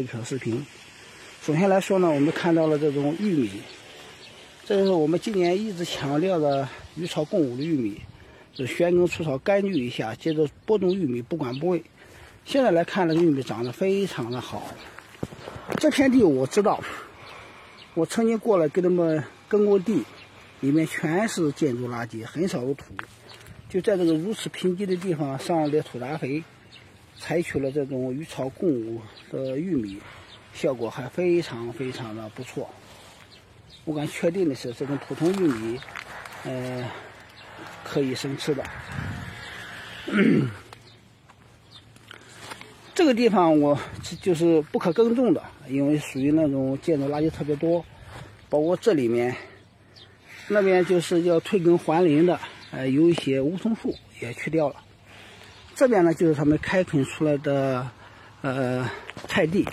一条视频。首先来说呢，我们看到了这种玉米，这是我们今年一直强调的与草共舞的玉米，是旋耕除草，干预一下，接着播种玉米，不管不问。现在来看，这个玉米长得非常的好。这片地我知道，我曾经过来给他们耕过地，里面全是建筑垃圾，很少有土。就在这个如此贫瘠的地方上了点土杂肥。采取了这种鱼草共舞的玉米，效果还非常非常的不错。我敢确定的是，这种普通玉米，呃，可以生吃的。这个地方我就是不可耕种的，因为属于那种建筑垃圾特别多，包括这里面，那边就是要退耕还林的，呃，有一些梧桐树也去掉了。这边呢，就是他们开垦出来的，呃，菜地。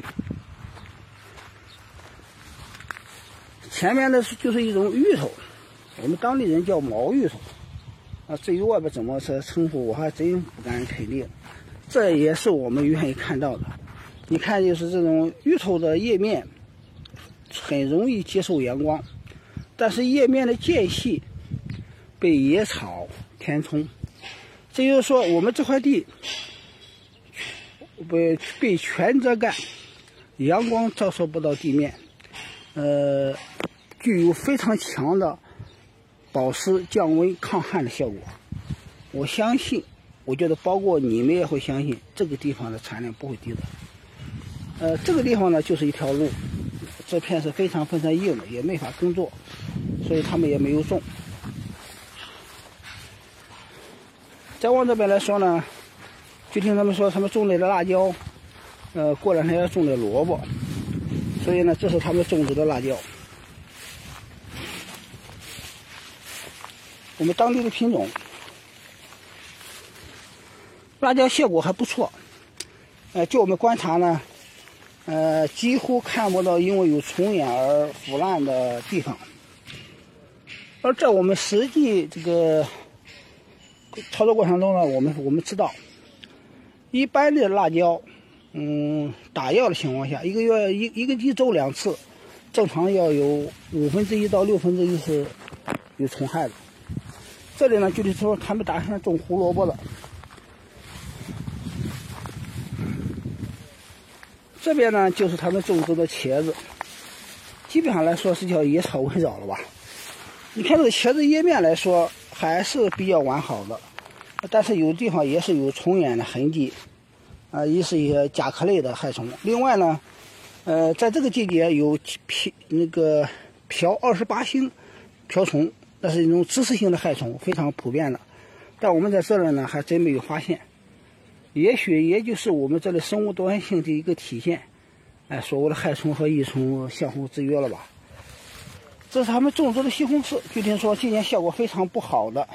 前面的是就是一种芋头，我们当地人叫毛芋头。啊，至于外边怎么称称呼，我还真不敢肯定。这也是我们愿意看到的。你看，就是这种芋头的叶面，很容易接受阳光，但是叶面的间隙被野草填充。这就是说，我们这块地被被全遮盖，阳光照射不到地面，呃，具有非常强的保湿、降温、抗旱的效果。我相信，我觉得包括你们也会相信，这个地方的产量不会低的。呃，这个地方呢，就是一条路，这片是非常非常硬的，也没法耕作，所以他们也没有种。再往这边来说呢，就听他们说他们种的辣椒，呃，过两天要种的萝卜，所以呢，这是他们种植的辣椒。我们当地的品种，辣椒效果还不错，呃，就我们观察呢，呃，几乎看不到因为有虫眼而腐烂的地方，而在我们实际这个。操作过程中呢，我们我们知道，一般的辣椒，嗯，打药的情况下，一个月一一个一周两次，正常要有五分之一到六分之一是有虫害的。这里呢，就是说他们打算种胡萝卜的，这边呢就是他们种植的茄子，基本上来说是叫野草围绕了吧？你看这个茄子叶面来说。还是比较完好的，但是有地方也是有虫眼的痕迹，啊，一是一些甲壳类的害虫。另外呢，呃，在这个季节有瓢那个瓢二十八星瓢虫，那是一种植食性的害虫，非常普遍的。但我们在这儿呢，还真没有发现。也许也就是我们这里生物多样性的一个体现，哎，所谓的害虫和益虫相互制约了吧？这是他们种植的西红柿，据听说今年效果非常不好的，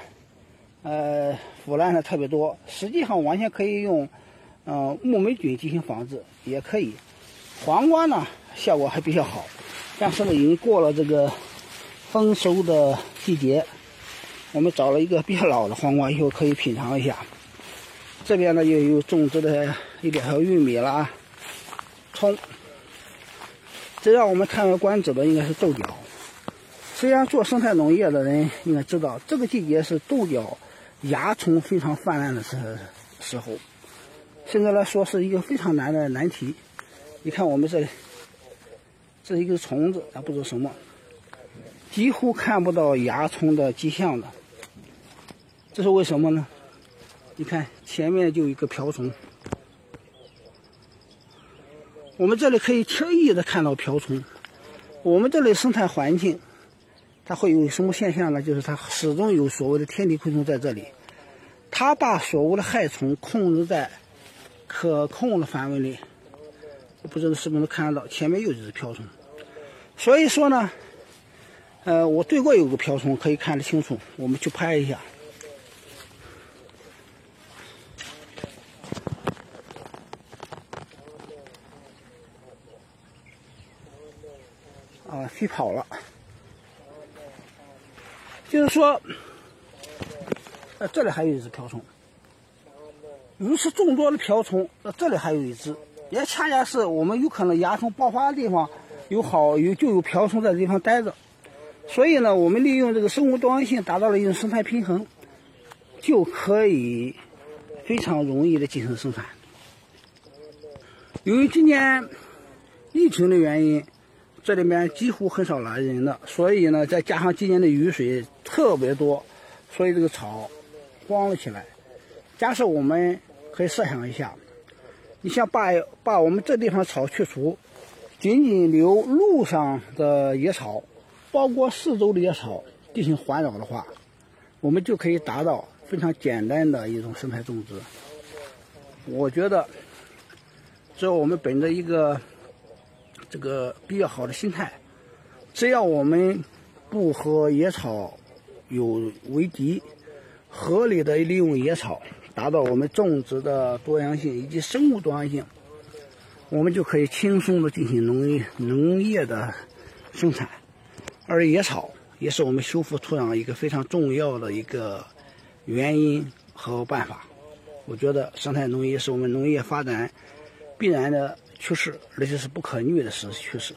呃，腐烂的特别多。实际上完全可以用，呃，木霉菌进行防治，也可以。黄瓜呢，效果还比较好，但是呢，已经过了这个丰收的季节。我们找了一个比较老的黄瓜，以后可以品尝一下。这边呢，又有种植的一两条玉米啦，葱。这让我们叹为观止的应该是豆角。实际上，做生态农业的人应该知道，这个季节是豆角蚜虫非常泛滥的时时候。现在来说是一个非常难的难题。你看我们这里，这是一个虫子，咱不知道什么，几乎看不到蚜虫的迹象的。这是为什么呢？你看前面就有一个瓢虫，我们这里可以轻易的看到瓢虫。我们这里生态环境。它会有什么现象呢？就是它始终有所谓的天敌昆虫在这里，它把所谓的害虫控制在可控的范围内。不知道是不是能看得到？前面又一只瓢虫。所以说呢，呃，我对过有个瓢虫，可以看得清楚。我们去拍一下。啊，飞跑了。就是说，呃，这里还有一只瓢虫，如此众多的瓢虫，那这里还有一只，也恰恰是我们有可能蚜虫爆发的地方有好有就有瓢虫在这地方待着，所以呢，我们利用这个生物多样性达到了一种生态平衡，就可以非常容易的进行生产。由于今年疫情的原因，这里面几乎很少来人了，所以呢，再加上今年的雨水特别多，所以这个草荒了起来。假设我们可以设想一下。你像把把我们这地方草去除，仅仅留路上的野草，包括四周的野草进行环绕的话，我们就可以达到非常简单的一种生态种植。我觉得，只要我们本着一个这个比较好的心态，只要我们不和野草有为敌，合理的利用野草。达到我们种植的多样性以及生物多样性，我们就可以轻松的进行农业农业的生产。而野草也是我们修复土壤一个非常重要的一个原因和办法。我觉得生态农业是我们农业发展必然的趋势，而且是不可逆的趋势。